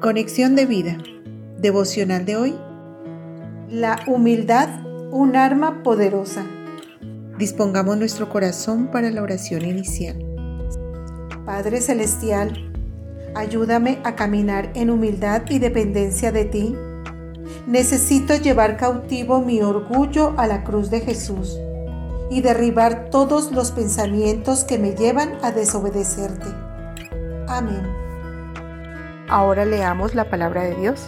Conexión de vida. Devocional de hoy. La humildad, un arma poderosa. Dispongamos nuestro corazón para la oración inicial. Padre Celestial, ayúdame a caminar en humildad y dependencia de ti. Necesito llevar cautivo mi orgullo a la cruz de Jesús y derribar todos los pensamientos que me llevan a desobedecerte. Amén. Ahora leamos la palabra de Dios.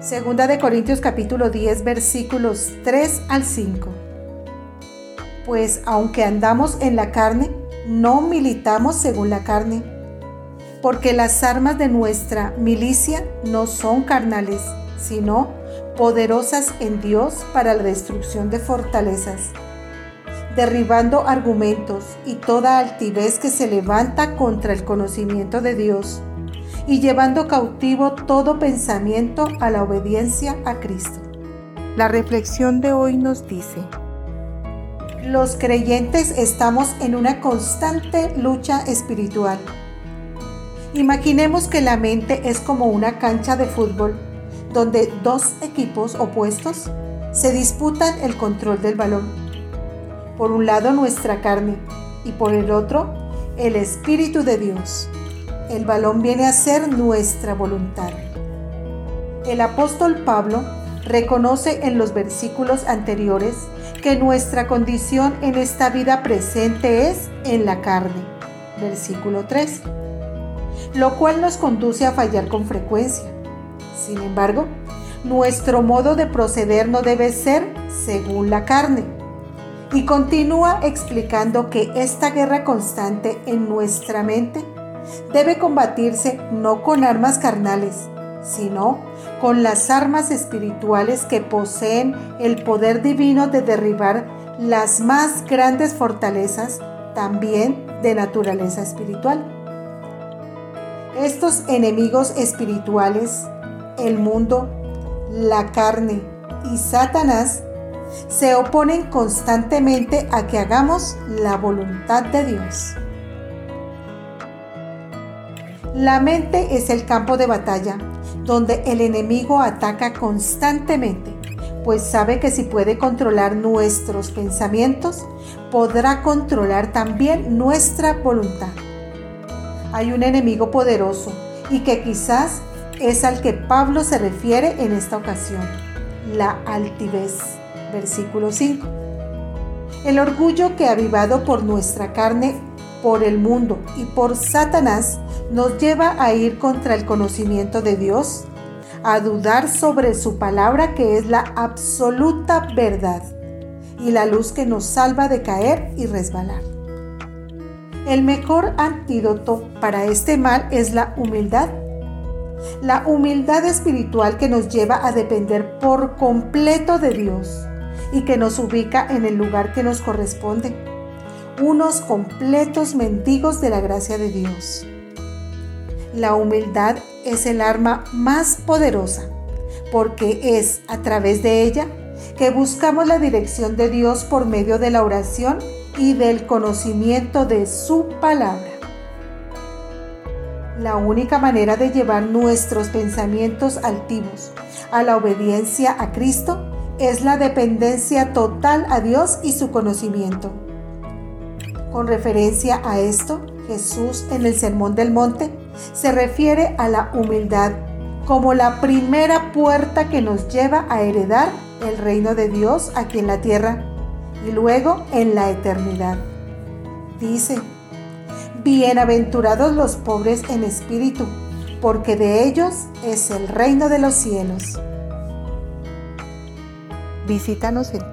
Segunda de Corintios capítulo 10 versículos 3 al 5. Pues aunque andamos en la carne, no militamos según la carne, porque las armas de nuestra milicia no son carnales, sino poderosas en Dios para la destrucción de fortalezas derribando argumentos y toda altivez que se levanta contra el conocimiento de Dios y llevando cautivo todo pensamiento a la obediencia a Cristo. La reflexión de hoy nos dice, los creyentes estamos en una constante lucha espiritual. Imaginemos que la mente es como una cancha de fútbol donde dos equipos opuestos se disputan el control del balón por un lado nuestra carne y por el otro el Espíritu de Dios. El balón viene a ser nuestra voluntad. El apóstol Pablo reconoce en los versículos anteriores que nuestra condición en esta vida presente es en la carne. Versículo 3. Lo cual nos conduce a fallar con frecuencia. Sin embargo, nuestro modo de proceder no debe ser según la carne y continúa explicando que esta guerra constante en nuestra mente debe combatirse no con armas carnales, sino con las armas espirituales que poseen el poder divino de derribar las más grandes fortalezas, también de naturaleza espiritual. Estos enemigos espirituales, el mundo, la carne y Satanás, se oponen constantemente a que hagamos la voluntad de Dios. La mente es el campo de batalla donde el enemigo ataca constantemente, pues sabe que si puede controlar nuestros pensamientos, podrá controlar también nuestra voluntad. Hay un enemigo poderoso y que quizás es al que Pablo se refiere en esta ocasión, la altivez versículo 5. El orgullo que avivado por nuestra carne, por el mundo y por Satanás nos lleva a ir contra el conocimiento de Dios, a dudar sobre su palabra que es la absoluta verdad y la luz que nos salva de caer y resbalar. El mejor antídoto para este mal es la humildad. La humildad espiritual que nos lleva a depender por completo de Dios y que nos ubica en el lugar que nos corresponde, unos completos mendigos de la gracia de Dios. La humildad es el arma más poderosa porque es a través de ella que buscamos la dirección de Dios por medio de la oración y del conocimiento de su palabra. La única manera de llevar nuestros pensamientos altivos a la obediencia a Cristo es la dependencia total a Dios y su conocimiento. Con referencia a esto, Jesús en el Sermón del Monte se refiere a la humildad como la primera puerta que nos lleva a heredar el reino de Dios aquí en la tierra y luego en la eternidad. Dice, Bienaventurados los pobres en espíritu, porque de ellos es el reino de los cielos. Visítanos en